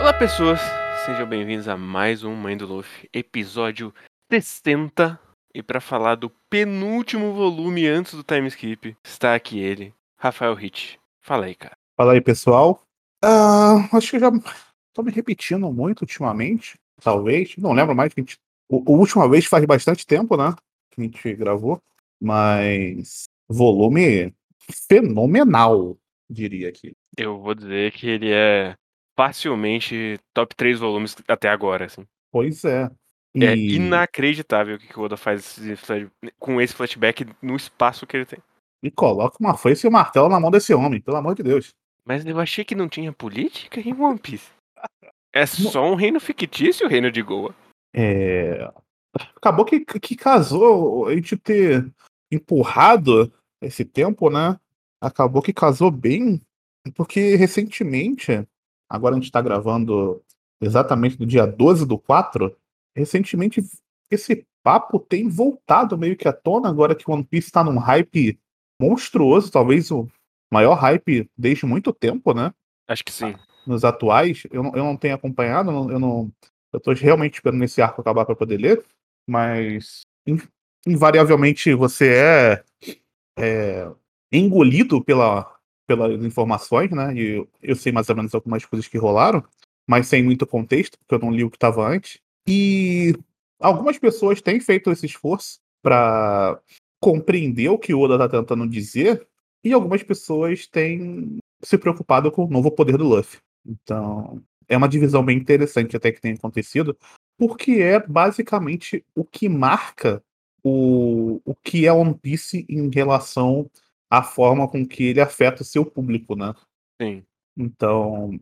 Olá, pessoas! Sejam bem-vindos a mais um Mãe do Luffy, episódio 60. E para falar do penúltimo volume antes do time skip, está aqui ele, Rafael Hit. Fala aí, cara. Fala aí, pessoal. Ah, acho que já tô me repetindo muito ultimamente, talvez. Não lembro mais a gente. O, última vez faz bastante tempo, né? Que a gente gravou. Mas volume fenomenal, diria aqui. Eu vou dizer que ele é facilmente top 3 volumes até agora, assim. Pois é. É E- inacreditável o que o Oda faz com esse flashback no espaço que ele tem. E coloca uma foice e um martelo na mão desse homem, pelo amor de Deus. Mas eu achei que não tinha política em One Piece. É só um reino fictício o reino de Goa. É, Acabou que, que casou a gente ter empurrado esse tempo, né? Acabou que casou bem, porque recentemente, agora a gente tá gravando exatamente no dia 12 do 4, recentemente esse papo tem voltado meio que à tona, agora que o One Piece tá num hype monstruoso, talvez o maior hype desde muito tempo, né? Acho que sim. nos atuais, eu não, eu não tenho acompanhado, eu não, eu tô realmente esperando esse arco acabar para poder ler, mas in- invariavelmente você é, é engolido pela, pelas informações, né? E eu, sei mais ou menos algumas coisas que rolaram, mas sem muito contexto, porque eu não li o que estava antes. E algumas pessoas têm feito esse esforço para compreender o que o Oda está tentando dizer, e algumas pessoas têm se preocupado com o novo poder do Luffy. Então, é uma divisão bem interessante até que tem acontecido, porque é basicamente o que marca o, o que é One Piece em relação à forma com que ele afeta o seu público, né? Sim. Então,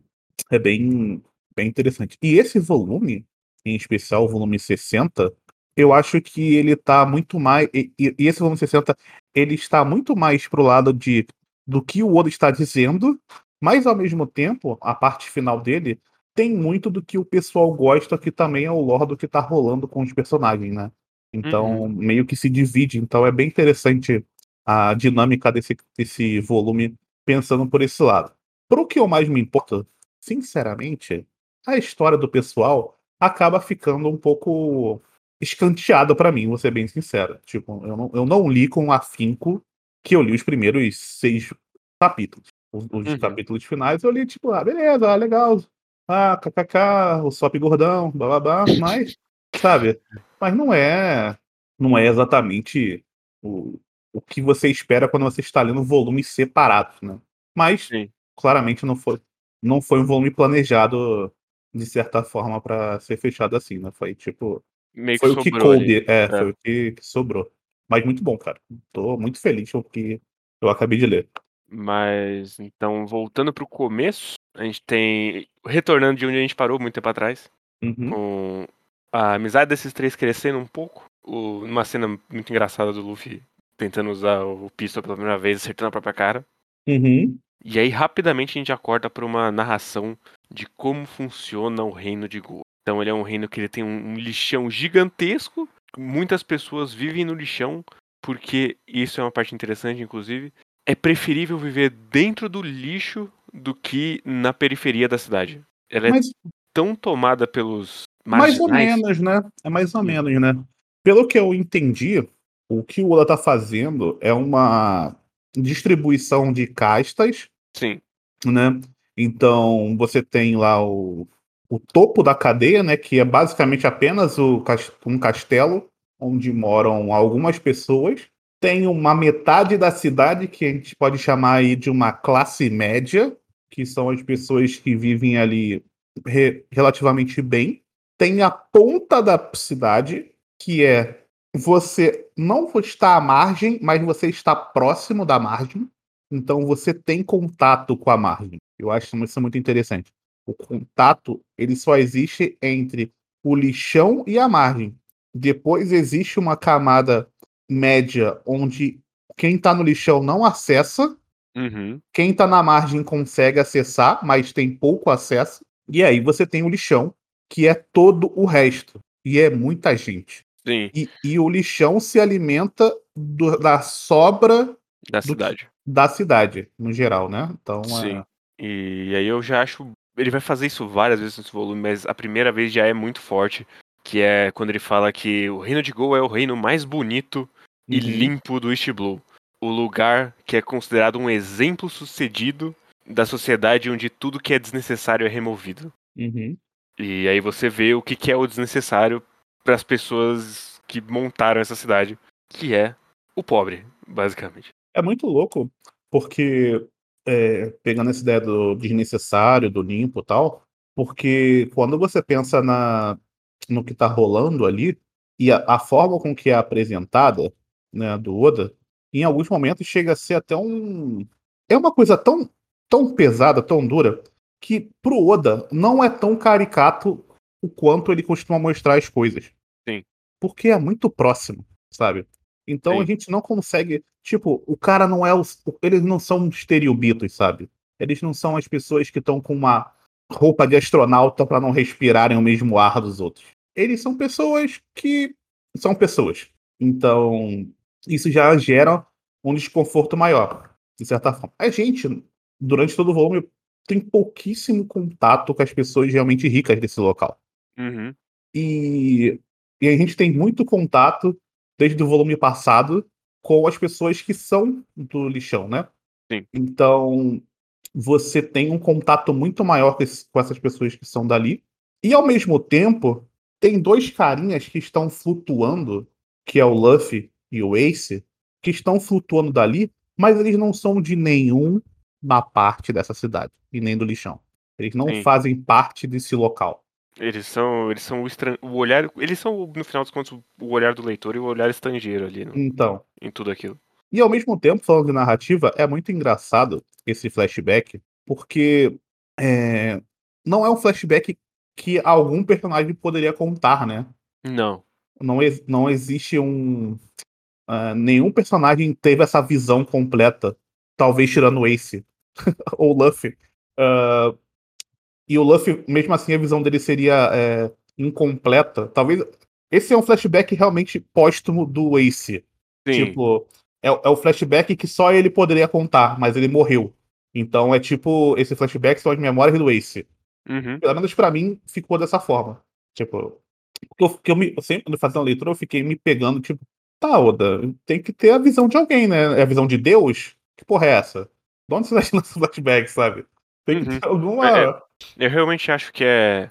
é bem, bem interessante. E esse volume, em especial o volume 60, eu acho que ele tá muito mais. E, e- esse volume 60, ele está muito mais pro lado de do que o Oda está dizendo, mas ao mesmo tempo, a parte final dele tem muito do que o pessoal gosta, que também é o lore do que tá rolando com os personagens, né? Então, meio que se divide. Então, é bem interessante a dinâmica desse, desse volume pensando por esse lado. Pro que eu mais me importo, sinceramente, a história do pessoal acaba ficando um pouco escanteada pra mim, vou ser bem sincero. Tipo, eu não, eu não li com afinco que eu li os primeiros seis capítulos. Os, os Uhum. capítulos finais eu li, tipo, ah, beleza, ah, legal. Ah, kkk, o Sop gordão, blá blá blá, mas, sabe? Mas não é, não é exatamente o, o que você espera quando você está lendo volumes separados, né? Mas, Sim. claramente não foi, não foi um volume planejado de certa forma para ser fechado assim, né? Foi tipo, Meio foi que o que coube, é, É. foi o que, que sobrou. Mas muito bom, cara. Tô muito feliz com o que eu acabei de ler. Mas, então, voltando pro começo, a gente tem. Retornando de onde a gente parou muito tempo atrás, Uhum. com a amizade desses três crescendo um pouco. O, uma cena muito engraçada do Luffy tentando usar o pistol pela primeira vez, acertando a própria cara. Uhum. E aí, rapidamente, a gente acorda pra uma narração de como funciona o reino de Goa. Então, ele é um reino que ele tem um, um lixão gigantesco. Muitas pessoas vivem no lixão, porque isso é uma parte interessante, inclusive. É preferível viver dentro do lixo do que na periferia da cidade. Ela é Mas tão tomada pelos mais ou menos, né? É mais ou Sim. menos, né? Pelo que eu entendi, o que o Oda tá fazendo é uma distribuição de castas, Sim, né? Então, você tem lá o, o topo da cadeia, né? Que é basicamente apenas o, um castelo onde moram algumas pessoas. Tem uma metade da cidade que a gente pode chamar aí de uma classe média, que são as pessoas que vivem ali re- relativamente bem. Tem a ponta da cidade, que é você não está à margem, mas você está próximo da margem. Então você tem contato com a margem. Eu acho isso muito interessante. O contato ele só existe entre o lixão e a margem. Depois existe uma camada média onde quem está no lixão não acessa, uhum, quem está na margem consegue acessar, mas tem pouco acesso. E aí você tem o lixão, que é todo o resto. E é muita gente. sim, E, e o lixão se alimenta do- da sobra da do cidade. da cidade, no geral, né? Então, Sim. é... E aí eu já acho. Ele vai fazer isso várias vezes nesse volume, mas a primeira vez já é muito forte. Que é quando ele fala que o reino de Gol é o reino mais bonito e Uhum. limpo do East Blue. O lugar que é considerado um exemplo sucedido da sociedade onde tudo que é desnecessário é removido. Uhum. E aí você vê o que, que é o desnecessário para as pessoas que montaram essa cidade, que é o pobre, basicamente. É muito louco, porque é, pegando essa ideia do desnecessário, do limpo e tal, porque quando você pensa na, no que tá rolando ali, e a, a forma com que é apresentada, né, do Oda, em alguns momentos chega a ser até um. É uma coisa tão, tão pesada, tão dura, que pro Oda não é tão caricato o quanto ele costuma mostrar as coisas. Sim. Porque é muito próximo, sabe? Então Sim. a gente não consegue. Tipo, o cara não é os. Eles não são estereobitos, sabe? Eles não são as pessoas que estão com uma roupa de astronauta para não respirarem o mesmo ar dos outros. Eles são pessoas que são pessoas. Então, isso já gera um desconforto maior, de certa forma. A gente, durante todo o volume, tem pouquíssimo contato com as pessoas realmente ricas desse local. Uhum. E, e a gente tem muito contato, desde o volume passado, com as pessoas que são do lixão, né? Sim. Então, você tem um contato muito maior com, esse- com essas pessoas que são dali. E, ao mesmo tempo, tem dois carinhas que estão flutuando, que é o Luffy e o Ace, que estão flutuando dali, mas eles não são de nenhuma parte dessa cidade, e nem do lixão. Eles não Sim. fazem parte desse local. Eles são, eles são o, estran... o olhar, eles são no final dos contos o olhar do leitor e o olhar estrangeiro ali no- Então, em tudo aquilo. E ao mesmo tempo, falando de narrativa, é muito engraçado esse flashback, porque é, não é um flashback que algum personagem poderia contar, né? Não. Não, não existe um. ah, nenhum personagem teve essa visão completa, talvez tirando o Ace ou o Luffy. Ah, e o Luffy, mesmo assim, a visão dele seria é, incompleta. Talvez. Esse é um flashback realmente póstumo do Ace. Sim. Tipo, é, é o flashback que só ele poderia contar, mas ele morreu. Então é tipo, esse flashback são as memórias do Ace. Uhum. Pelo menos pra mim, ficou dessa forma. Tipo, porque eu, porque eu, me, eu sempre fazendo a leitura, eu fiquei me pegando, tipo, tá, Oda, tem que ter a visão de alguém, né? É a visão de Deus? Que porra é essa? De onde você tá tirando esse flashback, sabe? Tem que Uhum. ter alguma. É, Eu realmente acho que é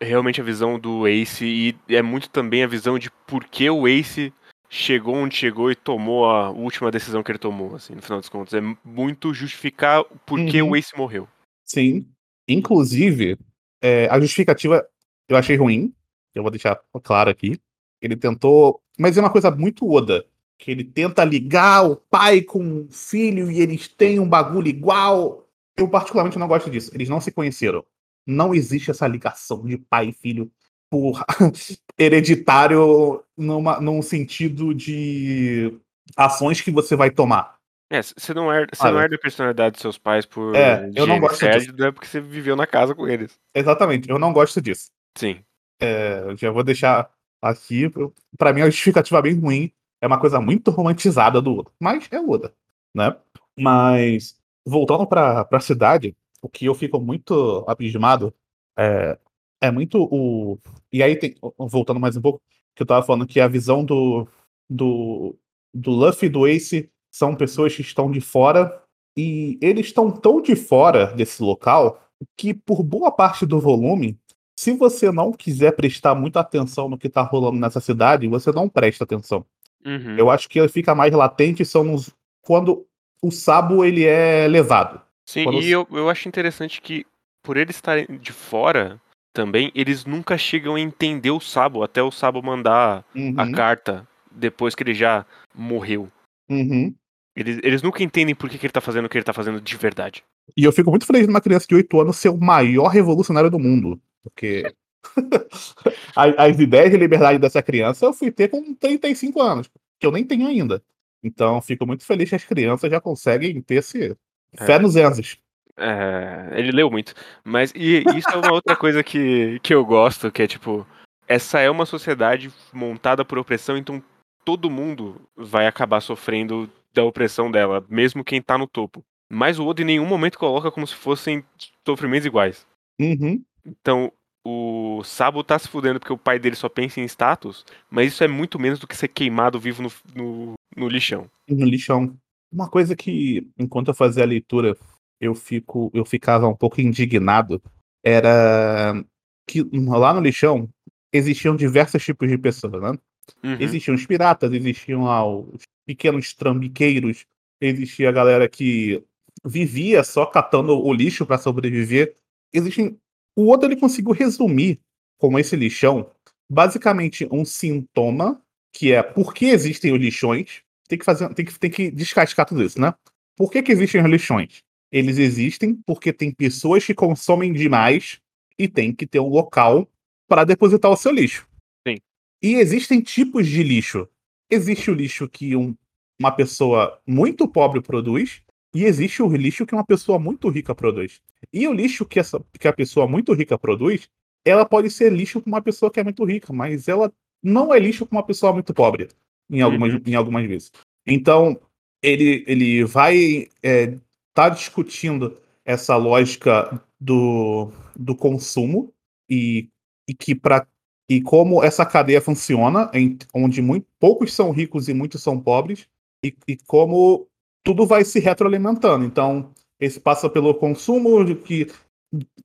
é realmente a visão do Ace e é muito também a visão de por que o Ace chegou onde chegou e tomou a última decisão que ele tomou, assim, no final dos contos. É muito justificar por que Uhum. o Ace morreu. Sim. Inclusive, é, a justificativa eu achei ruim. Eu vou deixar claro aqui. Ele tentou. Mas é uma coisa muito Oda. Que ele tenta ligar o pai com o filho e eles têm um bagulho igual. Eu, particularmente, não gosto disso. Eles não se conheceram. Não existe essa ligação de pai e filho por hereditário numa, num sentido de ações que você vai tomar. É, você não herda, você não Olha. herda a personalidade dos seus pais por É, eu não gosto disso. herda porque você viveu na casa com eles. Exatamente, eu não gosto disso. Sim. Eu já vou deixar aqui. Pra mim, a justificativa é bem ruim. É uma coisa muito romantizada do Oda. Mas é Oda, né? Mas, voltando pra, pra cidade, o que eu fico muito abismado é, é muito o. E aí, tem, voltando mais um pouco, que eu tava falando que a visão do, do, do Luffy e do Ace são pessoas que estão de fora. E eles estão tão de fora desse local que, por boa parte do volume, se você não quiser prestar muita atenção no que tá rolando nessa cidade, você não presta atenção. Uhum. Eu acho que ele fica mais latente são nos, quando o Sabo ele é levado. Sim, quando e eu, eu acho interessante que, por eles estarem de fora, também, eles nunca chegam a entender o Sabo, até o Sabo mandar a Uhum, carta depois que ele já morreu. uhum. Eles, eles nunca entendem por que, que ele tá fazendo o que ele tá fazendo de verdade. E eu fico muito feliz de uma criança de 8 anos ser o maior revolucionário do mundo. Porque as, as ideias de liberdade dessa criança eu fui ter com 35 anos, que eu nem tenho ainda. Então fico muito feliz que as crianças já conseguem ter esse fé É. nos Enzos. É, ele leu muito. Mas e isso é uma outra coisa que, que eu gosto, que é tipo, essa é uma sociedade montada por opressão, então todo mundo vai acabar sofrendo da opressão dela, mesmo quem tá no topo. Mas o Oda em nenhum momento coloca como se fossem sofrimentos iguais. Uhum. Então, o Sabo tá se fudendo porque o pai dele só pensa em status, mas isso é muito menos do que ser queimado vivo no, no, no lixão. No lixão. Uma coisa que, enquanto eu fazia a leitura, eu, fico, eu ficava um pouco indignado era que lá no lixão existiam diversos tipos de pessoas, né? Uhum. Existiam os piratas, existiam lá os pequenos trambiqueiros, existia a galera que vivia só catando o lixo para sobreviver. Existem. O outro ele conseguiu resumir como esse lixão basicamente um sintoma que é por que existem os lixões. Tem que fazer, tem que, tem que descascar tudo isso, né? Por que, que existem os lixões? Eles existem porque tem pessoas que consomem demais e tem que ter um local para depositar o seu lixo. Sim. E existem tipos de lixo. Existe o lixo que um, uma pessoa muito pobre produz e existe o lixo que uma pessoa muito rica produz. E o lixo que, essa, que a pessoa muito rica produz, ela pode ser lixo para uma pessoa que é muito rica, mas ela não é lixo para uma pessoa muito pobre, em algumas, Uhum. em algumas vezes. Então, ele, ele vai é, tá discutindo essa lógica do, do consumo e, e que para e como essa cadeia funciona, em, onde muito, poucos são ricos e muitos são pobres, e, e como tudo vai se retroalimentando. Então, esse passa pelo consumo de que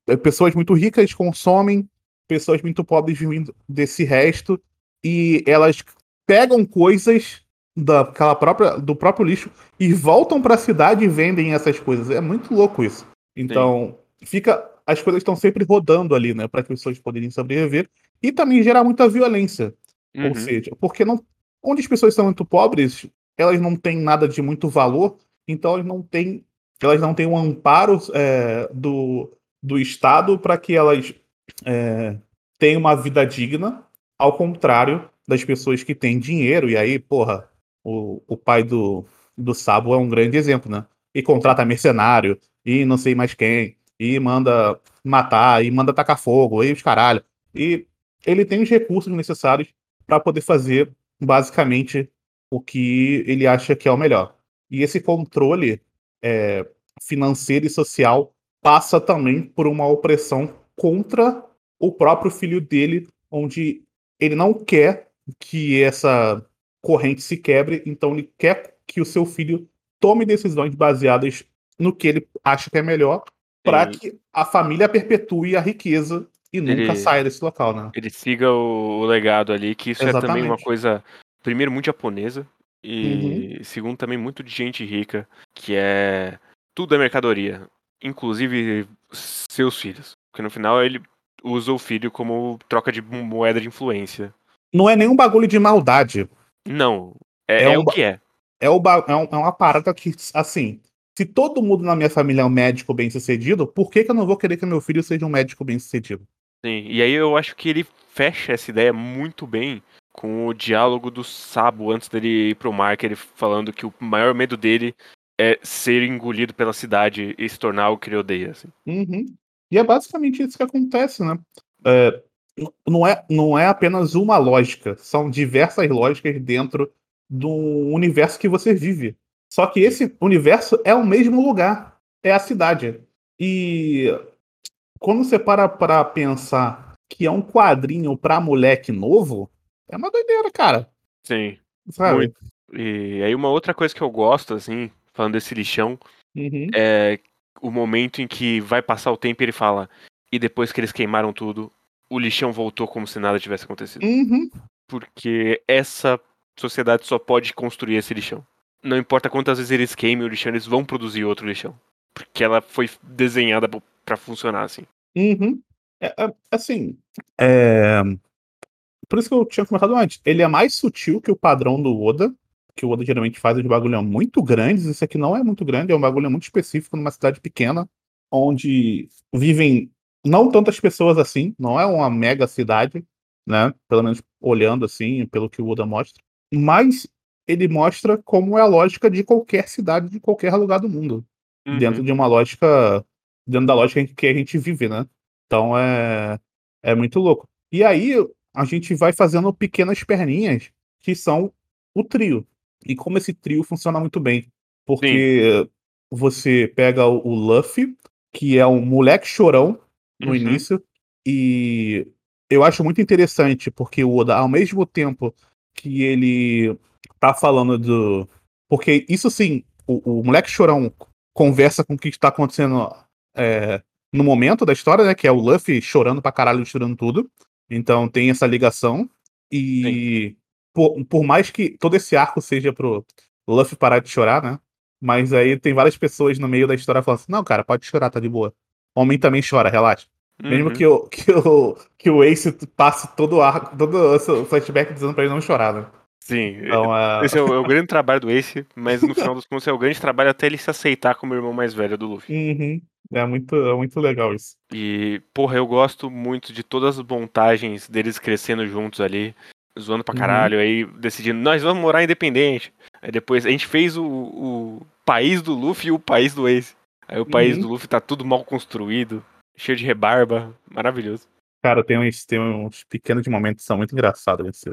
é, pessoas muito ricas consomem, pessoas muito pobres vivem desse resto, e elas pegam coisas daquela própria, do próprio lixo e voltam para a cidade e vendem essas coisas. É muito louco isso. Então, fica as coisas estão sempre rodando ali, né, para que as pessoas poderem sobreviver e também gerar muita violência. Uhum. Ou seja, porque não, onde as pessoas são muito pobres, elas não têm nada de muito valor, então elas não têm, elas não têm um amparo é, do, do Estado para que elas é, tenham uma vida digna, ao contrário das pessoas que têm dinheiro, e aí, porra, o, o pai do, do Sabo é um grande exemplo, né? E contrata mercenário, e não sei mais quem, e manda matar, e manda tacar fogo, e os caralho. E ele tem os recursos necessários para poder fazer basicamente o que ele acha que é o melhor. E esse controle é, financeiro e social passa também por uma opressão contra o próprio filho dele, onde ele não quer que essa corrente se quebre, então ele quer que o seu filho tome decisões baseadas no que ele acha que é melhor, para que a família perpetue a riqueza e nunca Ele- saia desse local, né? Ele siga o, legado ali, que isso é também uma Exatamente. coisa, primeiro, muito japonesa, e segundo, também muito de gente rica, que é tudo é mercadoria, inclusive seus filhos. Porque no final ele usa o filho como troca de moeda de influência. Não é nenhum bagulho de maldade. Não, é, É é um o que é. É, o é, um- é uma parada que, assim, se todo mundo na minha família é um médico bem sucedido, por que, que eu não vou querer que meu filho seja um médico bem sucedido? Sim, e aí eu acho que ele fecha essa ideia muito bem com o diálogo do Sabo antes dele ir pro mar, que ele falando que o maior medo dele é ser engolido pela cidade e se tornar o que ele odeia. Assim. Uhum. E é basicamente isso que acontece, né? É, não, é, não é apenas uma lógica, são diversas lógicas dentro do universo que você vive. Só que esse universo é o mesmo lugar, é a cidade. E quando você para para pensar que é um quadrinho pra moleque novo, é uma doideira, cara. Sim, Sabe? muito. E aí uma outra coisa que eu gosto, assim, falando desse lixão, Uhum. é o momento em que vai passar o tempo e ele fala, e depois que eles queimaram tudo, o lixão voltou como se nada tivesse acontecido. Uhum. Porque essa sociedade só pode construir esse lixão. Não importa quantas vezes eles queimem o lixão, eles vão produzir outro lixão. Porque ela foi desenhada pra funcionar assim. Uhum. É, é, assim, é... por isso que eu tinha comentado antes, ele é mais sutil que o padrão do Oda, que o Oda geralmente faz os bagulhos muito grandes, esse aqui não é muito grande, é um bagulho muito específico numa cidade pequena, onde vivem não tantas pessoas assim, não é uma mega cidade, né, pelo menos olhando assim, pelo que o Oda mostra, mas ele mostra como é a lógica de qualquer cidade, de qualquer lugar do mundo Uhum. dentro de uma lógica, dentro da lógica que a gente vive, né? Então é, é muito louco. E aí a gente vai fazendo pequenas perninhas que são o trio. e como esse trio funciona muito bem. Porque Sim. você pega o Luffy, que é um moleque chorão no uhum. início, e eu acho muito interessante, porque o Oda, ao mesmo tempo que ele tá falando do. Porque isso sim, o, o moleque chorão conversa com o que está acontecendo é, no momento da história, né? Que é o Luffy chorando pra caralho, chorando tudo. Então tem essa ligação. E por, por, mais que todo esse arco seja pro Luffy parar de chorar, né? Mas aí tem várias pessoas no meio da história falando assim: não, cara, pode chorar, tá de boa. Homem também chora, relaxa. Uhum. Mesmo que o, que, o, que o Ace passe todo o arco, todo o flashback dizendo pra ele não chorar, né? Sim, então, uh... esse é o, é o, grande trabalho do Ace, mas no final dos contos é o grande trabalho até ele se aceitar como o irmão mais velho do Luffy. Uhum. É muito, é muito legal isso. E, porra, eu gosto muito de todas as montagens deles crescendo juntos ali, zoando pra uhum. caralho, uhum. aí decidindo, nós vamos morar independente. Aí depois a gente fez o, o país do Luffy e o país do Ace. Aí o país uhum. do Luffy tá tudo mal construído, cheio de rebarba, maravilhoso. Cara, tem uns, tem uns pequenos momentos que são muito engraçados nesse,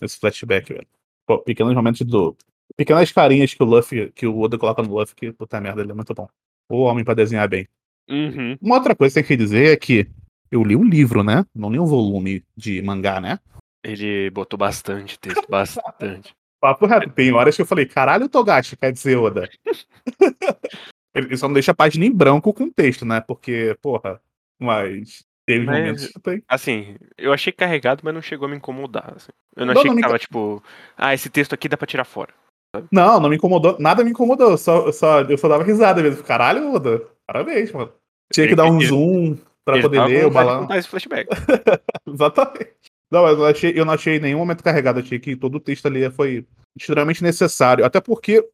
nesse flashback, velho pô, pequenos momentos do. Pequenas carinhas que o Luffy, que o Oda coloca no Luffy, que puta merda, ele é muito bom. O homem para desenhar bem. Uhum. Uma outra coisa que tem que dizer é que eu li um livro, né? Não li um volume de mangá, né? Ele botou bastante texto, bastante. Papo reto, tem horas que eu falei, caralho, Togashi, quer dizer, Oda. ele só não deixa a página em branco com texto, né? Porque, porra, mas Teve mas, momentos que Assim, eu achei carregado, mas não chegou a me incomodar. Assim. Eu não, não achei não que tava, tipo, ah, esse texto aqui dá pra tirar fora. Sabe? Não, não me incomodou, nada me incomodou. Eu só, só, eu só dava risada mesmo. Caralho, Oda, parabéns, mano. Tinha que dar um zoom pra poder ler o balão. esse flashback. Exatamente. Não, mas eu, achei, eu não achei nenhum momento carregado. Achei que todo o texto ali foi extremamente necessário. Até porque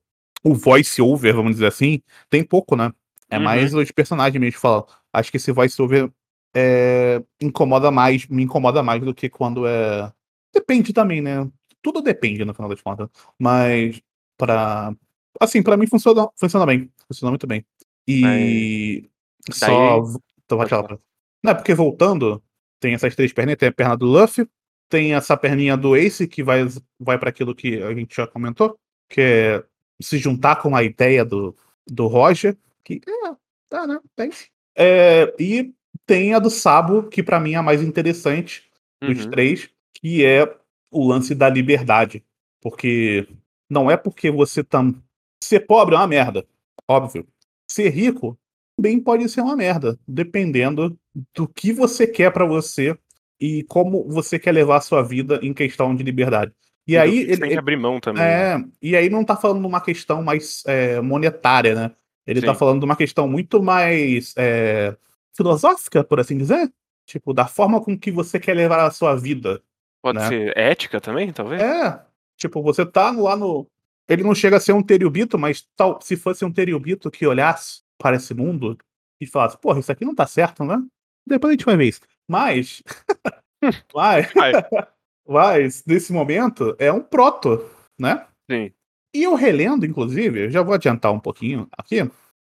o voice over, vamos dizer assim, tem pouco, né? É uhum. mais os personagens mesmo falam. Acho que esse voice over é, incomoda mais, me incomoda mais do que quando é. Depende também, né? Tudo depende no final das contas. Mas para assim, para mim funciona, funciona bem, funciona muito bem. E Mas... só Daí... então, vai falar. Não, é porque voltando, tem essas três perninhas, tem a perna do Luffy, tem essa perninha do Ace que vai vai para aquilo que a gente já comentou, que é se juntar com a ideia do, do Roger, que é, tá, né? Tem. É, e tem a do Sabo, que para mim é a mais interessante dos uhum. três, que é o lance da liberdade. Porque não é porque você tá. Ser pobre é uma merda, óbvio. Ser rico também pode ser uma merda, dependendo do que você quer para você e como você quer levar a sua vida em questão de liberdade. E, aí ele tem que abrir mão também. É, né? e aí não tá falando de uma questão mais é, monetária, né? Ele tá Sim. tá falando de uma questão muito mais é, filosófica, por assim dizer? Tipo, da forma com que você quer levar a sua vida. Pode né? ser ética também, talvez? É. Tipo, você tá lá no. Ele não chega a ser um teriubito, mas tal, se fosse um teriubito que olhasse para esse mundo e falasse, porra, isso aqui não tá certo, né? Depois a gente vai ver isso. Mas. mas, mas, nesse momento, é um proto, né? Sim. E eu relendo, inclusive, já vou adiantar um pouquinho aqui.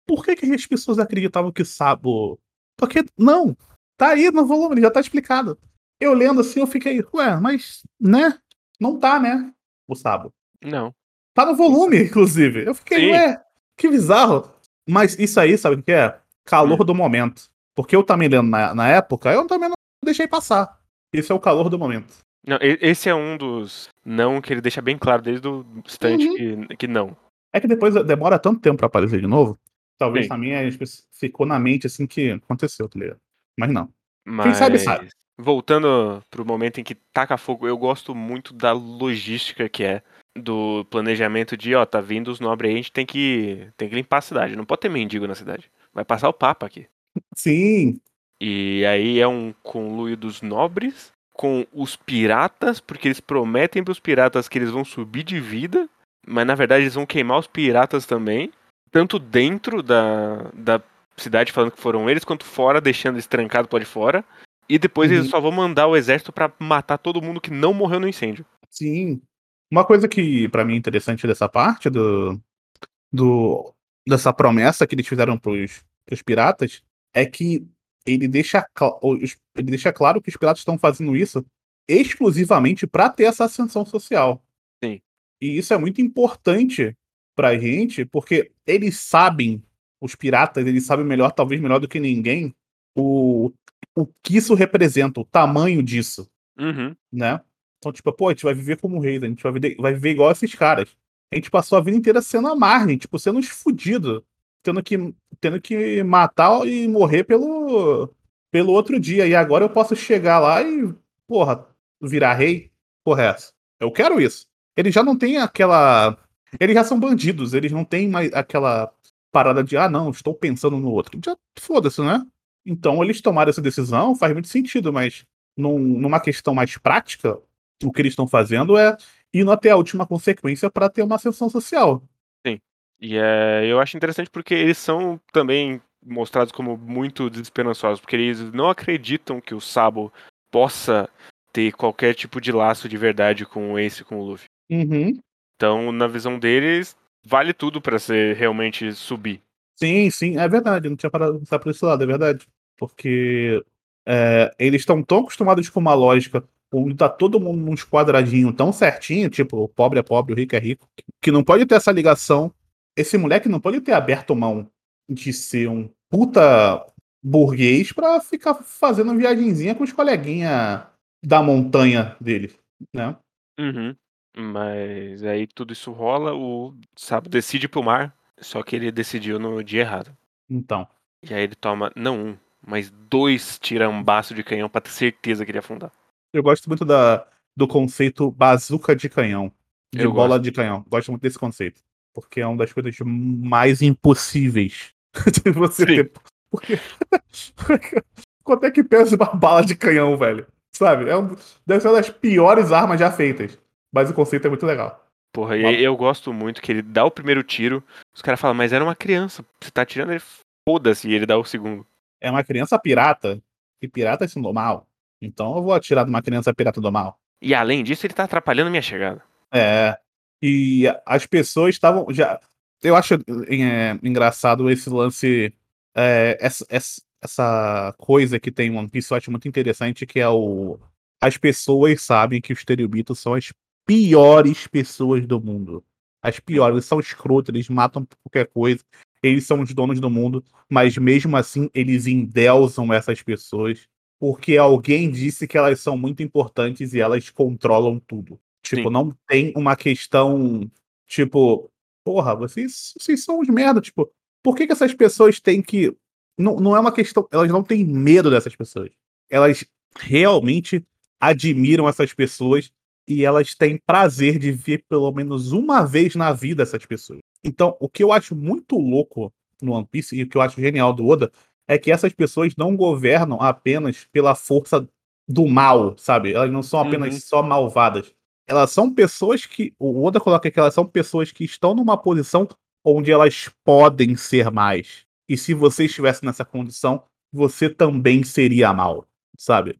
Por que, que as pessoas acreditavam que Sabo porque, não, tá aí no volume, já tá explicado. Eu lendo assim, eu fiquei, ué, mas, né? Não tá, né? O Sabo. Não. Tá no volume, inclusive. Eu fiquei, Sim. ué, que bizarro. Mas isso aí, sabe o que é? Calor hum. do momento. Porque eu também lendo na, na época, eu também não deixei passar. Esse é o calor do momento. Não, esse é um dos não que ele deixa bem claro desde o instante uhum. que, que não. É que depois demora tanto tempo para aparecer de novo Talvez Sim. também a gente ficou na mente assim que aconteceu, tá ligado? Mas não. Mas... Quem sabe sabe. Voltando pro momento em que taca fogo, eu gosto muito da logística que é do planejamento de, ó, tá vindo os nobres aí, a gente tem que, tem que limpar a cidade. Não pode ter mendigo na cidade. Vai passar o Papa aqui. Sim. E aí é um conluio dos nobres com os piratas, porque eles prometem pros piratas que eles vão subir de vida, mas na verdade eles vão queimar os piratas também tanto dentro da, da cidade falando que foram eles, quanto fora, deixando eles trancados por de fora. E depois uhum. eles só vão mandar o exército para matar todo mundo que não morreu no incêndio. Sim. Uma coisa que para mim é interessante dessa parte do, do dessa promessa que eles fizeram pros, pros piratas é que ele deixa, ele deixa claro que os piratas estão fazendo isso exclusivamente para ter essa ascensão social. Sim. E isso é muito importante pra gente, porque eles sabem, os piratas, eles sabem melhor, talvez melhor do que ninguém, o, o que isso representa, o tamanho disso, Uhum. né? Então, tipo, pô, a gente vai viver como reis, a gente vai viver, vai viver igual esses caras. A gente passou a vida inteira sendo a margem, tipo, sendo uns fudidos, tendo que, tendo que matar e morrer pelo, pelo outro dia. E agora eu posso chegar lá e, porra, virar rei? Porra, é essa? Eu quero isso. Eles já não têm aquela. Eles já são bandidos, eles não têm mais aquela parada de, ah, não, estou pensando no outro. Já foda-se, né? Então eles tomaram essa decisão, faz muito sentido, mas num- numa questão mais prática, o que eles estão fazendo é indo até a última consequência para ter uma ascensão social. E é, eu acho interessante porque eles são também mostrados como muito desesperançosos, porque eles não acreditam que o Sabo possa ter qualquer tipo de laço de verdade com o Ace e com o Luffy. Uhum. Então, na visão deles, vale tudo pra ser realmente subir. Sim, sim, é verdade. eu Não tinha parado de pensar por esse lado, é verdade. Porque é, eles estão tão acostumados com uma lógica onde tá todo mundo nos quadradinhos tão certinho, tipo, o pobre é pobre, o rico é rico, que não pode ter essa ligação. Esse moleque não pode ter aberto mão de ser um puta burguês pra ficar fazendo viagenzinha com os coleguinhas da montanha dele, né? Uhum. Mas aí tudo isso rola, o Sabo decide ir pro mar, só que ele decidiu no dia errado. Então. E aí ele toma, não um, mas dois tirambaços de canhão pra ter certeza que ele ia afundar. Eu gosto muito da, do conceito bazuca de canhão. De Eu bola gosto. de canhão. Gosto muito desse conceito. Porque é uma das coisas mais impossíveis de você Sim. ter. Porque. Quanto é que pesa uma bala de canhão, velho? Sabe? É um, deve ser uma das piores armas já feitas. Mas o conceito é muito legal. Porra, e Uma- eu gosto muito que ele dá o primeiro tiro, os caras falam, mas era uma criança, você tá atirando ele, foda-se, e ele dá o segundo. É uma criança pirata. E piratas são do mal. Então eu vou atirar numa criança pirata do mal. E além disso, ele tá atrapalhando minha chegada. É. E as pessoas estavam já. Eu acho é, engraçado esse lance. é, essa, essa, essa coisa que tem em One Piece, eu acho muito interessante, que é o. As pessoas sabem que os Terubitos são as piores pessoas do mundo. As piores, eles são escrotos, eles matam qualquer coisa. Eles são os donos do mundo, mas mesmo assim eles endeusam essas pessoas porque alguém disse que elas são muito importantes e elas controlam tudo. Tipo, Sim. não tem uma questão, tipo, porra, vocês, vocês são uns merda, tipo, por que, que essas pessoas têm que. Não, não é uma questão. Elas não têm medo dessas pessoas. Elas realmente admiram essas pessoas e elas têm prazer de ver pelo menos uma vez na vida essas pessoas. Então, o que eu acho muito louco no One Piece e o que eu acho genial do Oda é que essas pessoas não governam apenas pela força do mal, sabe? Elas não são apenas Uhum. só malvadas. Elas são pessoas que. O Oda coloca que elas são pessoas que estão numa posição onde elas podem ser mais. E se você estivesse nessa condição, você também seria mal, sabe?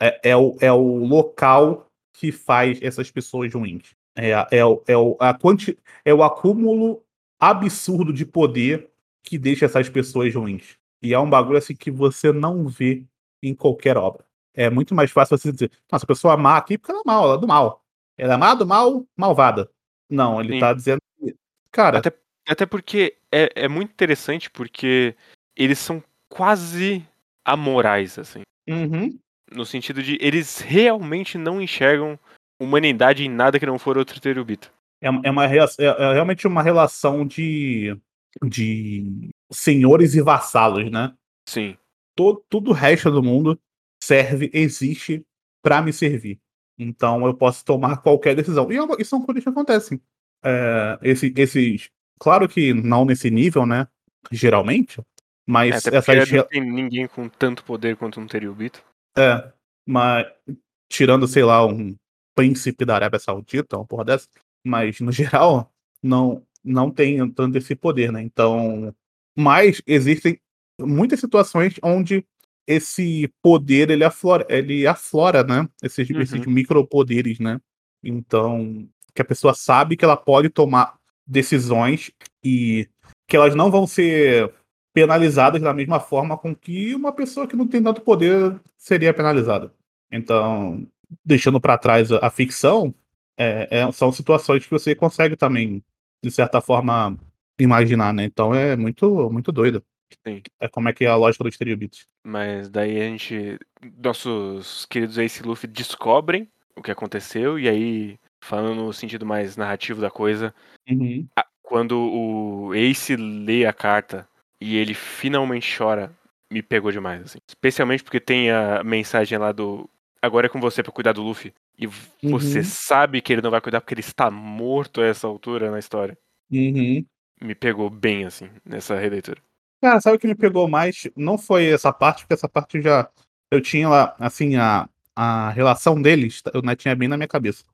É, é, o, é o local que faz essas pessoas ruins. É, é, o, é, o, a quanti, é o acúmulo absurdo de poder que deixa essas pessoas ruins. E é um bagulho assim que você não vê em qualquer obra. É muito mais fácil você dizer, nossa, a pessoa má aqui porque ela é mal, ela é do mal. Ela é má do mal, malvada. Não, ele Sim. tá dizendo que, cara, Até, até porque é, é muito interessante porque eles são quase amorais, assim. uhum, No sentido de eles realmente não enxergam humanidade em nada que não for outro Terubito. é, é uma, é, é realmente uma relação de, de senhores e vassalos, né? Sim. todo, tudo o resto do mundo serve, existe para me servir. Então eu posso tomar qualquer decisão. E, é e são coisas que acontecem. É, esse, esses. Claro que não nesse nível, né? Geralmente. É, Mas porque essas. não tem ninguém com tanto poder quanto um Terubito. É, mas. Tirando, sei lá, um príncipe da Arábia Saudita, uma porra dessa. Mas, no geral, não, não tem tanto esse poder, né? Então. Mas existem muitas situações onde esse poder ele aflora, ele aflora, né? Esses, Uhum. esses micropoderes, né? Então, que a pessoa sabe que ela pode tomar decisões e que elas não vão ser penalizadas da mesma forma com que uma pessoa que não tem tanto poder seria penalizada. Então, deixando para trás a, a ficção, é, é, são situações que você consegue também, de certa forma, imaginar, né? Então é muito, muito doido. Sim. É como é que é a lógica dos tributos. Mas daí a gente. Nossos queridos Ace Luffy descobrem o que aconteceu, e aí, falando no sentido mais narrativo da coisa, Uhum. a- quando o Ace lê a carta e ele finalmente chora, me pegou demais, assim. Especialmente porque tem a mensagem lá do. Agora é com você pra cuidar do Luffy. E você Uhum. sabe que ele não vai cuidar porque ele está morto a essa altura na história. Uhum. Me pegou bem, assim, nessa releitura. Cara, sabe o que me pegou mais? Não foi essa parte, porque essa parte já. Eu tinha lá, assim, a, a relação deles, eu não tinha bem na minha cabeça.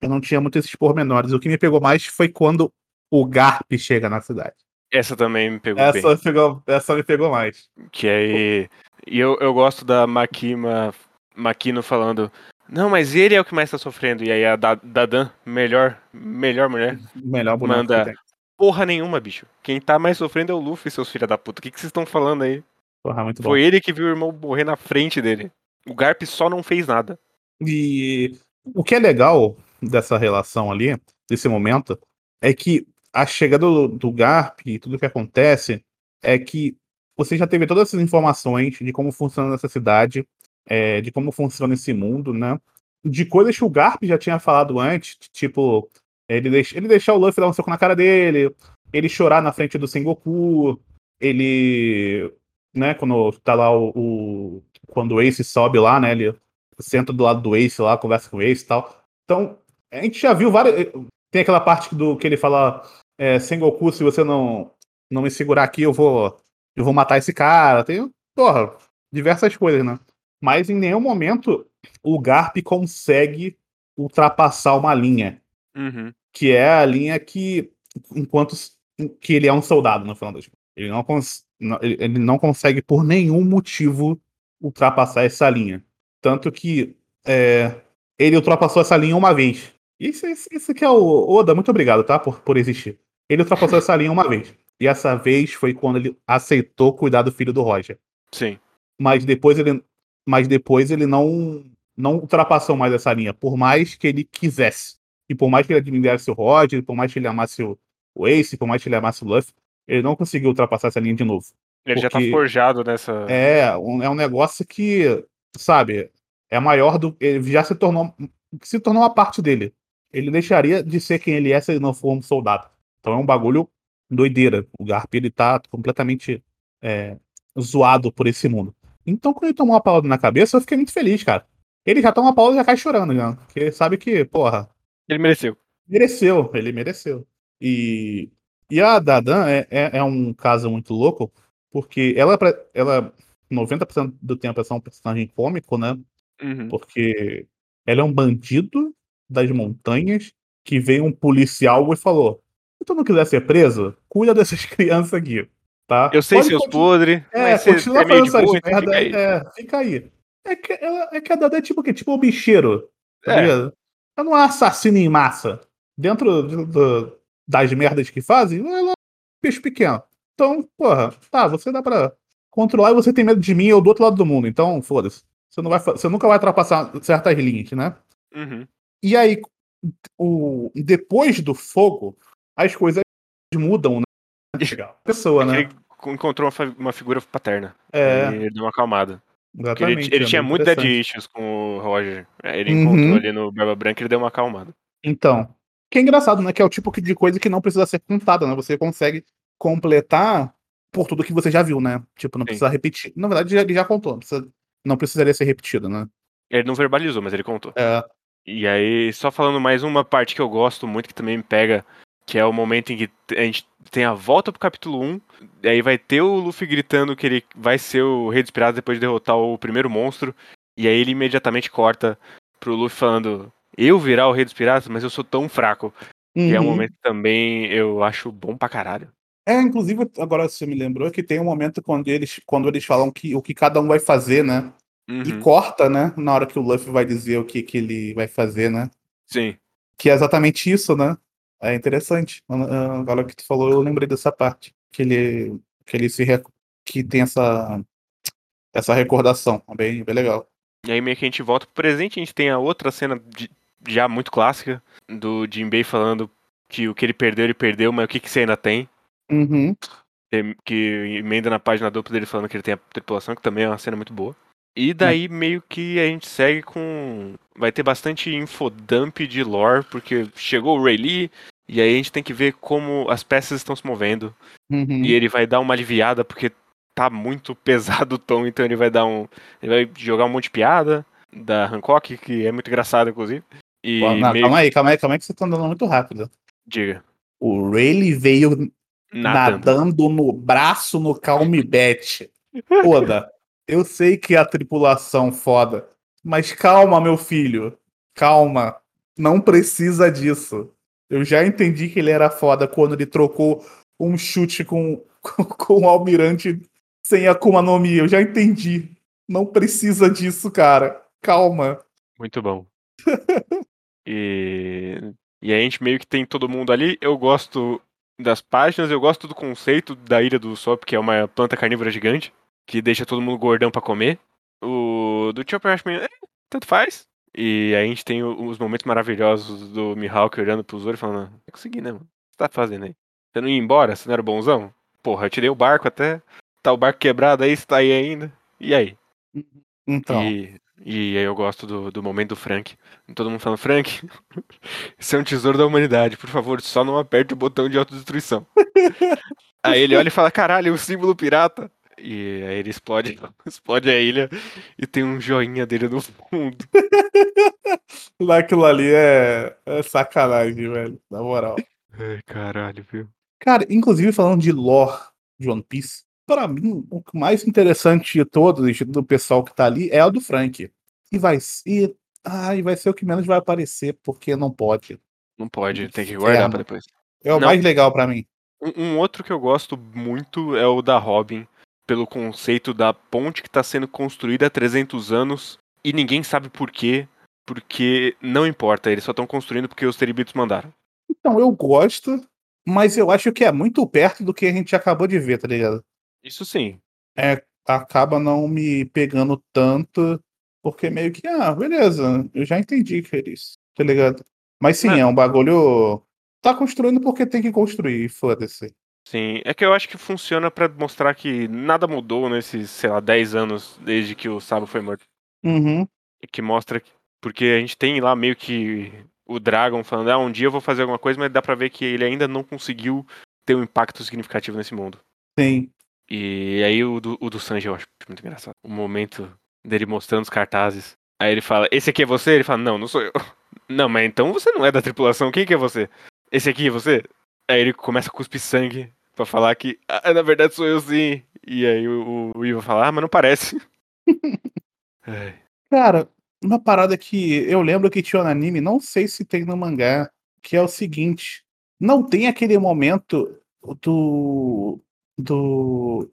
Eu não tinha muito esses pormenores. O que me pegou mais foi quando o Garp chega na cidade. Essa também me pegou bem. Essa, pegou, essa me pegou mais. Que aí. E eu, eu gosto da Makima, Makino falando. Não, mas ele é o que mais tá sofrendo. E aí a Da- Dadan, melhor, melhor mulher. Melhor boneco Manda. Porra nenhuma, bicho. Quem tá mais sofrendo é o Luffy, seus filha da puta. O que, que vocês estão falando aí? Porra, muito bom. Foi ele que viu o irmão morrer na frente dele. O Garp só não fez nada. E o que é legal dessa relação ali, desse momento, é que a chegada do, do Garp e tudo que acontece é que você já teve todas essas informações de como funciona essa cidade, é, de como funciona esse mundo, né? De coisas que o Garp já tinha falado antes, tipo, ele, deix, ele deixar o Luffy dar um soco na cara dele, ele chorar na frente do Sengoku, ele. Né, quando tá lá o, o- Quando o Ace sobe lá, né? Ele senta do lado do Ace lá, conversa com o Ace e tal. Então, a gente já viu várias. Tem aquela parte do que ele fala: é, Sengoku, se você não, não me segurar aqui, eu vou. Eu vou matar esse cara. Tem, porra, diversas coisas, né? Mas em nenhum momento o Garp consegue ultrapassar uma linha Uhum. que é a linha que, enquanto que ele é um soldado, no final das contas. Ele não, ele não consegue, por nenhum motivo, ultrapassar essa linha. Tanto que é, ele ultrapassou essa linha uma vez. Isso, isso, isso que é o Oda, muito obrigado, tá? Por, por existir. Ele ultrapassou essa linha uma vez. E essa vez foi quando ele aceitou cuidar do filho do Roger. Sim. Mas depois ele, mas depois ele não, não ultrapassou mais essa linha, por mais que ele quisesse. E por mais que ele admirasse o Roger, por mais que ele amasse o, o Ace, por mais que ele amasse o Luffy, ele não conseguiu ultrapassar essa linha de novo. Ele já tá forjado nessa. É um, é um negócio que, sabe, é maior do. Ele já se tornou. Se tornou uma parte dele. Ele deixaria de ser quem ele é se ele não for um soldado. Então é um bagulho doideira. O Garp ele tá completamente é, zoado por esse mundo. Então, quando ele tomou uma palavra na cabeça, eu fiquei muito feliz, cara. Ele já toma uma palavra e já cai chorando, já. Porque sabe que, porra, Ele mereceu. mereceu, ele mereceu. E, e a Dadan é, é, é um caso muito louco, porque ela, ela 90% do tempo é só um personagem cômico, né? Uhum. Porque ela é um bandido das montanhas que veio um policial e falou: se tu não quiser ser preso, cuida dessas crianças aqui, tá? Eu sei Pode seus podres, é, continua é fazendo essas então merda fica aí. É, fica aí. É que, ela, é que a Dada é tipo o quê? Tipo o bicheiro. Tá É. ligado? Ela não é assassina em massa. Dentro do- do- das merdas que fazem, ela é um peixe pequeno. Então, porra, tá, você dá pra controlar e você tem medo de mim ou do outro lado do mundo. Então, foda-se. Você, não vai você nunca vai ultrapassar certas linhas, né? Uhum. E aí, o, depois do fogo, as coisas mudam, né? Legal. Pessoa, né? Ele encontrou uma, figura paterna. É, ele deu uma acalmada. Exatamente. ele, ele é tinha muito dead issues com o Roger. Aí Ele Uhum. encontrou ali no Barba Branca e ele deu uma acalmada. Então, que é engraçado, né? Que é o tipo de coisa que não precisa ser contada, né? Você consegue completar por tudo que você já viu, né? Tipo, não Sim. precisa repetir. Na verdade, ele já contou. Não, precisa- não precisaria ser repetido, né? Ele não verbalizou, mas ele contou. É, E aí, só falando mais uma parte que eu gosto muito, que também me pega, que é o momento em que a gente tem a volta pro capítulo 1, e aí vai ter o Luffy gritando que ele vai ser o Rei dos Piratas depois de derrotar o primeiro monstro, e aí ele imediatamente corta pro Luffy falando, eu virar o Rei dos Piratas, mas eu sou tão fraco. E é um Uhum. momento também eu acho bom pra caralho. É, inclusive, agora você me lembrou que tem um momento quando eles, quando eles falam que, o que cada um vai fazer, né? E Uhum. corta, né? Na hora que o Luffy vai dizer o que, que ele vai fazer, né? Sim. Que é exatamente isso, né? É interessante. Ah, Agora que tu falou, eu lembrei dessa parte. Que ele, que ele se rec- que tem essa essa recordação. É Bem, bem legal. E aí meio que a gente volta pro presente, a gente tem a outra cena de já muito clássica, do Jinbei falando que o que ele perdeu, ele perdeu, mas o que, que você ainda tem? Uhum. Que- emenda na página dupla dele falando que ele tem a tripulação, que também é uma cena muito boa. E daí meio que a gente segue com. Vai ter bastante infodump de lore, porque chegou o Ray Lee, e aí a gente tem que ver como as peças estão se movendo. Uhum. E ele vai dar uma aliviada, porque tá muito pesado o tom, então ele vai dar um. Ele vai jogar um monte de piada da Hancock, que é muito engraçado, inclusive. E Ó, não, meio calma aí, calma aí, calma aí que você tá andando muito rápido. Diga. O Rayleigh veio Nadando. nadando no braço no Calm Bet. Foda. Eu sei que é a tripulação foda. Mas calma, meu filho. Calma. Não precisa disso. Eu já entendi que ele era foda quando ele trocou um chute com, com, o almirante sem Akuma no Mi. Eu já entendi. Não precisa disso, cara. Calma. Muito bom. e, e a gente meio que tem todo mundo ali. Eu gosto das páginas, eu gosto do conceito da Ilha do Sop, que é uma planta carnívora gigante, que deixa todo mundo gordão pra comer. O do Chopper acho meio. "Eh, tanto faz. E aí a gente tem os momentos maravilhosos do Mihawk olhando pro Zoro e falando, não consegui, né, mano? O que você tá fazendo aí? Você não ia embora? Você não era bonzão? Porra, eu tirei o barco até. Tá o barco quebrado aí, você tá aí ainda. E aí? Então. E, e aí eu gosto do, do momento do Frank. Todo mundo falando, Frank, isso é um tesouro da humanidade, por favor, só não aperte o botão de autodestruição. aí ele olha e fala, caralho, o símbolo pirata. E aí ele explode, explode a ilha e tem um joinha dele no fundo. Aquilo ali é, é sacanagem, velho. Na moral. Ai, caralho, viu? Cara, inclusive falando de lore de One Piece, pra mim, o mais interessante de todos, do pessoal que tá ali, é o do Frank. E vai ser. Ai, vai ser o que menos vai aparecer, porque não pode. Não pode, tem que guardar pra depois. É o Não. mais legal pra mim. Um, um outro que eu gosto muito é o da Robin, pelo conceito da ponte que está sendo construída há 300 anos e ninguém sabe por quê, porque não importa, eles só estão construindo porque os Teribitos mandaram. Então, eu gosto, mas eu acho que é muito perto do que a gente acabou de ver, tá ligado? Isso sim. É, acaba não me pegando tanto, porque meio que, ah, beleza, eu já entendi que é isso, tá ligado? Mas sim, É. é um bagulho. Tá construindo porque tem que construir, foda-se. Sim, é que eu acho que funciona pra mostrar que nada mudou nesses, sei lá, 10 anos desde que o Sabo foi morto. Uhum. E que mostra que. Porque a gente tem lá meio que o Dragon falando, ah, um dia eu vou fazer alguma coisa, mas dá pra ver que ele ainda não conseguiu ter um impacto significativo nesse mundo. Sim. E aí o do, o do Sanji eu acho muito engraçado. O momento dele mostrando os cartazes. Aí ele fala, esse aqui é você? Ele fala, não, não sou eu. Não, mas então você não é da tripulação, quem que é você? Esse aqui é você? Aí ele começa a cuspir sangue pra falar que, ah, na verdade sou eu sim. E aí o, o Ivo fala, ah, mas não parece. Cara, uma parada que eu lembro que tinha no anime, não sei se tem no mangá, que é o seguinte: não tem aquele momento do. do.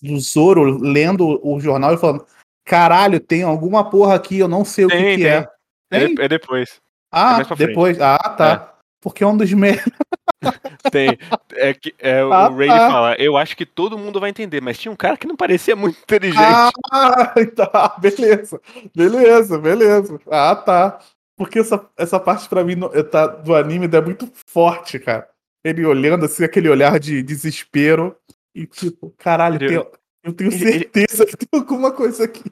do Zoro lendo o jornal e falando: caralho, tem alguma porra aqui, eu não sei o que, Tem, que é. é, é depois. Ah, frente. depois. Ah, tá. Porque é um dos me... Tem. É que é, Ah, o Ray tá. fala, eu acho que todo mundo vai entender, mas tinha um cara que não parecia muito inteligente. Ah, tá, beleza. Beleza, beleza. Ah, tá. Porque essa, essa parte pra mim tá, do anime é muito forte, cara. Ele olhando assim, aquele olhar de desespero. E tipo, caralho, Ele- tem- eu tenho ele- ele- certeza que tem alguma coisa aqui.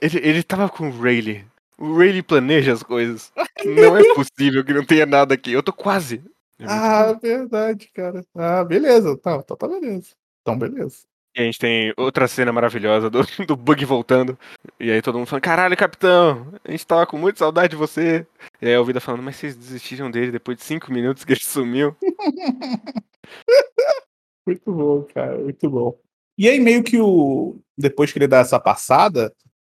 Ele, ele tava com o Rayleigh. O Rayleigh planeja as coisas. Não é possível que não tenha nada aqui. Eu tô quase. É Ah, bom. verdade, cara. Ah, beleza. Tá, então tá beleza. Então, beleza. E a gente tem outra cena maravilhosa do, do Bug voltando. E aí todo mundo falando, caralho, capitão, a gente tava com muita saudade de você. E aí a Vida falando, mas vocês desistiram dele depois de cinco minutos que ele sumiu. Muito bom, cara, muito bom. E aí, meio que o. Depois que ele dá essa passada,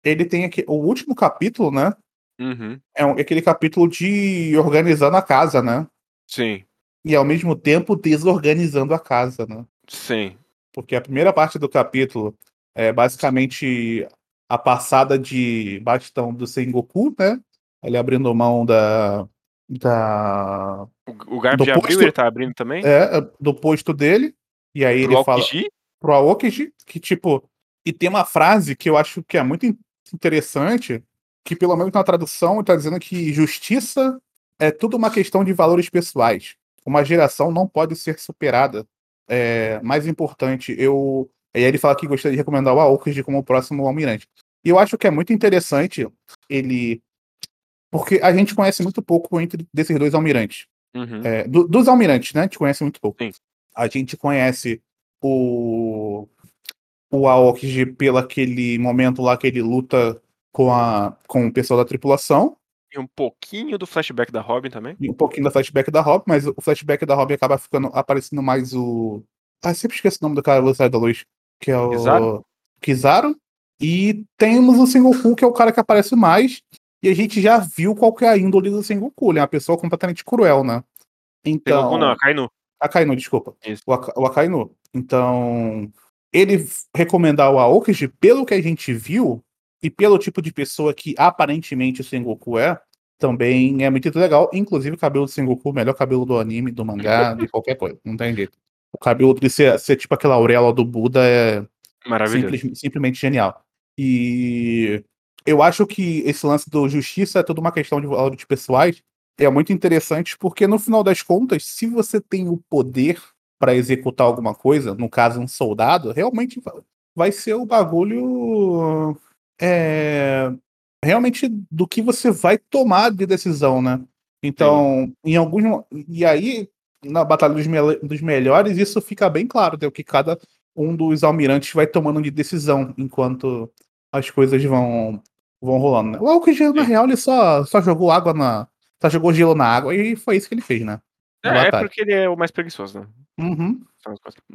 ele tem aqui. O último capítulo, né? Uhum. É aquele capítulo de organizando a casa, né? Sim, E ao mesmo tempo desorganizando a casa, né? sim. Porque a primeira parte do capítulo é basicamente a passada de bastão do Sengoku, né? Ele abrindo mão da. da O, Garp já abriu, posto- ele tá abrindo também? é, do posto dele. E aí Pro ele fala. Aokiji? pro Aokiji, que tipo, e tem uma frase que eu acho que é muito interessante, que pelo menos na tradução está dizendo que justiça é tudo uma questão de valores pessoais. Uma geração não pode ser superada. É, mais importante, eu. E aí ele fala que gostaria de recomendar o Aokiji como o próximo almirante. E eu acho que é muito interessante ele. Porque a gente conhece muito pouco entre desses dois almirantes. Uhum. É, do- dos almirantes, né? A gente conhece muito pouco. Sim. A gente conhece o. O Aokiji pelo aquele momento lá que ele luta com, a, com o pessoal da tripulação. E um pouquinho do flashback da Robin também. E um pouquinho da flashback da Robin, mas o flashback da Robin acaba ficando aparecendo mais o. Ah, sempre esqueço o nome do cara Velocidade da Luz. Que é o. Kizaru? Kizaru. E temos o Sengoku, que é o cara que aparece mais. E a gente já viu qual que é a índole do Sengoku. Ele é uma pessoa completamente cruel, né? Então. Sengoku não, Akainu. Akainu, desculpa. Isso. O, Aka- o Akainu. Então, ele recomendar o Aokiji, pelo que a gente viu, e pelo tipo de pessoa que aparentemente o Sengoku é, também é muito legal. Inclusive, o cabelo do Sengoku, o melhor cabelo do anime, do mangá, de qualquer coisa. Não tem jeito. O cabelo dele ser, ser tipo aquela auréola do Buda é simples- simplesmente genial. E eu acho que esse lance do justiça é toda uma questão de valores pessoais. É muito interessante porque, no final das contas, se você tem o poder para executar alguma coisa, no caso, um soldado, realmente va- vai ser o bagulho. é, realmente do que você vai tomar de decisão, né? Então, em alguns. E aí, na Batalha dos, Mele- dos Melhores, isso fica bem claro, né? O que cada um dos almirantes vai tomando de decisão enquanto as coisas vão, vão rolando. Né? O Alckmin, na Sim. real, ele só, só jogou água na. Só jogou gelo na água e foi isso que ele fez, né? É, é porque ele é o mais preguiçoso, né? Uhum.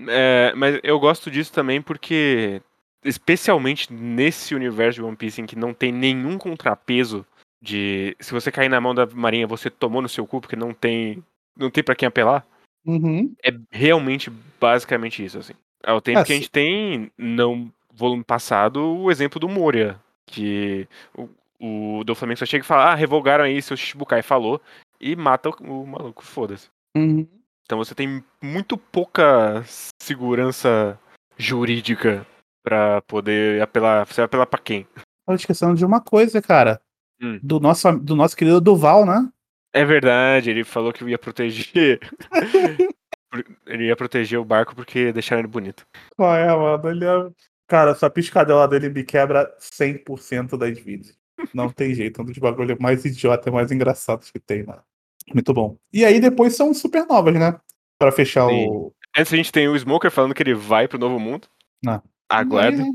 É, mas eu gosto disso também porque, especialmente nesse universo de One Piece em que não tem nenhum contrapeso de se você cair na mão da marinha você tomou no seu cu porque não tem não tem para quem apelar, Uhum. é realmente basicamente isso assim. Ao tempo É, que a gente tem no volume passado o exemplo do Moria, que o, o do Flamengo só chega e fala: "Ah, revogaram aí seu Shichibukai", falou e mata o, o maluco, foda-se. Uhum. Então você tem muito pouca segurança jurídica pra poder apelar. Você vai apelar pra quem? Tava esquecendo de uma coisa, cara. Hum. Do, nosso, do nosso querido Duval, né? É verdade, ele falou que ia proteger. ele ia proteger o barco porque deixaram ele bonito. Qual é, mano? Ele é... Cara, essa piscadela dele me quebra 100% das vezes. Não tem jeito, é um dos bagulhos mais idiota e mais engraçados que tem, mano. Muito bom. E aí depois são supernovas, né? Pra fechar Sim. o. Antes a gente tem o Smoker falando que ele vai pro Novo Mundo. Não. Aguardo. Aí,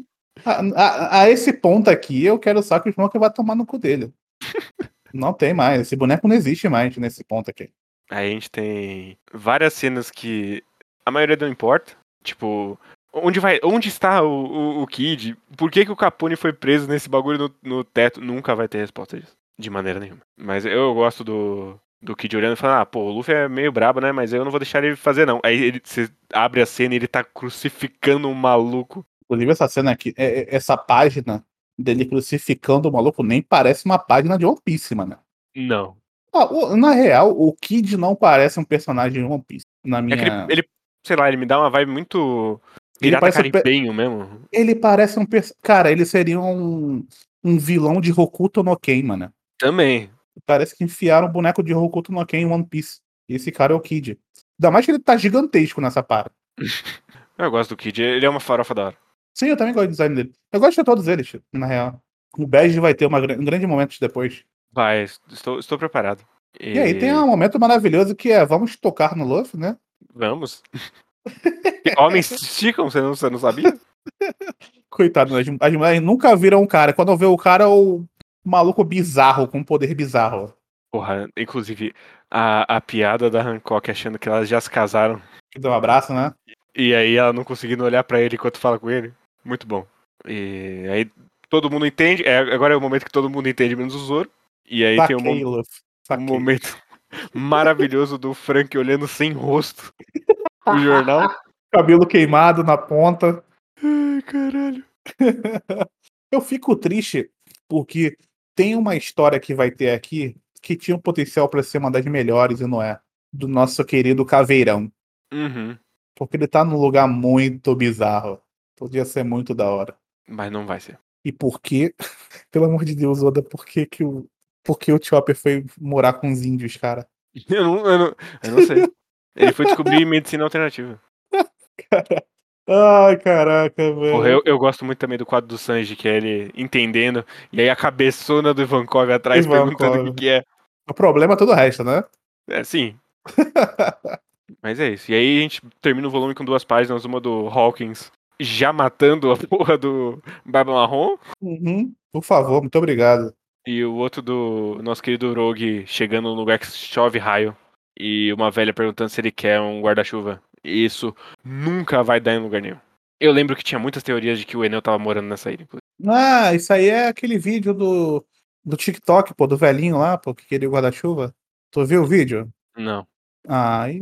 A, a- a esse ponto aqui, eu quero só que o Smoker vai tomar no cu dele. não tem mais. Esse boneco não existe mais nesse ponto aqui. Aí a gente tem várias cenas que a maioria não importa. Tipo, onde vai, onde está o, o, o Kid? Por que, que o Capone foi preso nesse bagulho no, no teto? Nunca vai ter resposta disso. De maneira nenhuma. Mas eu gosto do, do Kid olhando e falando, ah, pô, o Luffy é meio brabo, né? Mas eu não vou deixar ele fazer, não. Aí ele, você abre a cena e ele tá crucificando um maluco. Inclusive, essa cena aqui, é- é- essa página dele crucificando o maluco nem parece uma página de One Piece, mano. Não. Ah, na real, o Kid não parece um personagem de One Piece. Na É minha... que ele, ele, sei lá, ele me dá uma vibe muito. Ele Pirata parece um caribenho mesmo. Ele parece um. Cara, ele seria um, um vilão de Hokuto no Ken, mano. Também. Parece que enfiaram o boneco de Hokuto no Ken em One Piece. E esse cara é o Kid. Ainda mais que ele tá gigantesco nessa para. Eu gosto do Kid, ele é uma farofa da hora. Sim, eu também gosto do design dele. Eu gosto de todos eles, na real. O Bege vai ter uma, um grande momento depois. Vai, estou, estou preparado. E aí tem um momento maravilhoso que é vamos tocar no Luffy, né? Vamos. Homens esticam, você não, você não sabia? Coitado, as, as mulheres nunca viram o cara. Quando vê o cara, o maluco bizarro, com poder bizarro. Porra, inclusive, a, a piada da Hancock achando que elas já se casaram Que dá um abraço, né? e aí ela não conseguindo olhar pra ele enquanto fala com ele. Muito bom. E aí todo mundo entende. É, agora é o momento que todo mundo entende, menos o Zoro. E aí tem um, Saquei, Luffy. um Saquei. momento maravilhoso do Frank olhando sem rosto o jornal. Cabelo queimado na ponta. Ai, caralho. Eu fico triste porque tem uma história que vai ter aqui que tinha um potencial para ser uma das melhores e não é. Do nosso querido Caveirão. Uhum. Porque ele tá num lugar muito bizarro. Podia ser muito da hora. Mas não vai ser. E por quê? Pelo amor de Deus, Oda, por que, que o porque o Chopper foi morar com os índios, cara. Eu não, eu não, eu não sei. Ele foi descobrir medicina alternativa. Ai, caraca, velho. Porra, eu, eu gosto muito também do quadro do Sanji, que é ele entendendo, e aí a cabeçona do Ivankov atrás Ivankov. perguntando o que, que é. O problema é todo o resto, né? É, sim. Mas é isso. E aí a gente termina o volume com duas páginas, uma do Hawkins já matando a porra do Barba Marrom, Uhum. Por favor, muito obrigado. e o outro do nosso querido Rogue chegando num lugar que chove raio, e uma velha perguntando se ele quer um guarda-chuva. Isso nunca vai dar em lugar nenhum. Eu lembro que tinha muitas teorias de que o Enel tava morando nessa ilha. inclusive. Ah, isso aí é aquele vídeo do, do TikTok, pô, do velhinho lá, pô, que queria o guarda-chuva. Tu viu o vídeo? Não. Ah, aí.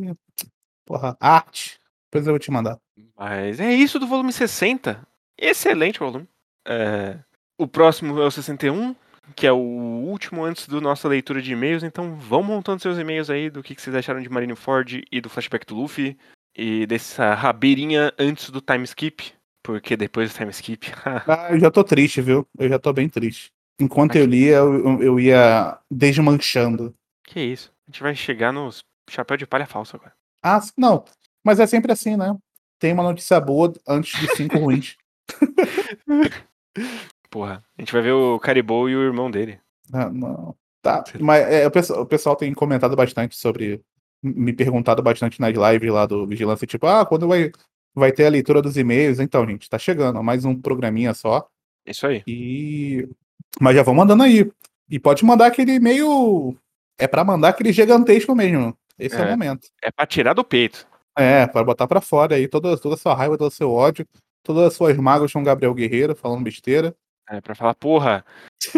Porra, arte. Depois eu vou te mandar. Mas é isso do volume 60. Excelente volume. É, O próximo é o 61, que é o último antes da nossa leitura de e-mails. Então vão montando seus e-mails aí do que que vocês acharam de Marineford e do flashback do Luffy. E dessa rabeirinha antes do time skip. Porque depois do time skip. Ah, eu já tô triste, viu? Eu já tô bem triste. Enquanto eu lia, eu, eu- eu ia desmanchando. que isso? A gente vai chegar nos chapéu de palha falso agora. Ah, não. Mas é sempre assim, né? Tem uma notícia boa antes de cinco ruins. Porra, a gente vai ver o Caribou e o irmão dele. Ah, não. Tá, mas é, o, pessoal, o pessoal tem comentado bastante sobre. Me perguntado bastante nas lives lá do Vigilância, tipo, ah, quando vai, vai ter a leitura dos e-mails? Então, gente, tá chegando, mais um programinha só. Isso aí. E. Mas já vão mandando aí. E pode mandar aquele e-mail. É pra mandar aquele gigantesco mesmo. Esse é, É. o momento. É pra tirar do peito. É, para botar pra fora aí toda, toda a sua raiva, todo o seu ódio, todas as suas mágoas com o Gabriel Guerreiro falando besteira. É, pra falar, porra,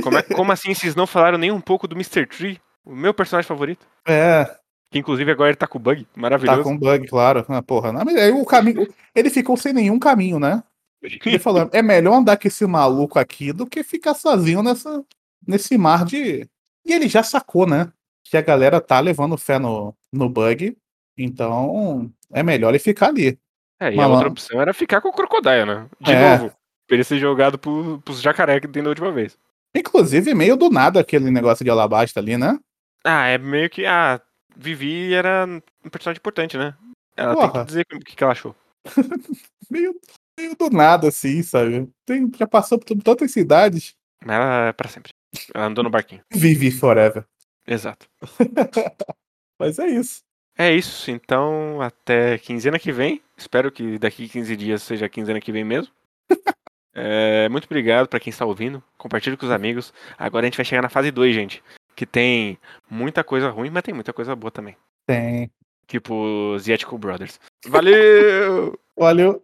como, é- como assim vocês não falaram nem um pouco do Mr. Tree? O meu personagem favorito. É, Que inclusive agora ele tá com bug. tá Maravilhoso. com bug, claro. Ah, porra, não, mas aí o caminho. Ele ficou sem nenhum caminho, né? Ele falou: é melhor andar com esse maluco aqui do que ficar sozinho nessa, nesse mar de. E ele já sacou, né? Que a galera tá levando fé no, no bug. Então, é melhor ele ficar ali. É, e a Malandro. outra opção era ficar com o Crocodile, né? De É. novo. Pra ele ser jogado pro, pros jacaré que tem da última vez. Inclusive, meio do nada aquele negócio de alabasta ali, né? Ah, é meio que. Ah, Vivi era um personagem importante, né? Ela tem Porra. que dizer o que, que ela achou. Meio, meio do nada, assim, sabe? Tem, já passou por tantas cidades. Mas ela é pra sempre. Ela andou no barquinho. Vive forever. Exato. Mas é isso. É isso, então até quinzena que vem. Espero que daqui 15 dias seja quinzena que vem mesmo. É, muito obrigado pra quem está ouvindo. Compartilhe com os amigos. Agora a gente vai chegar na fase 2, gente. Que tem muita coisa ruim, mas tem muita coisa boa também. Tem. Tipo os Yetico Brothers. Valeu! Valeu.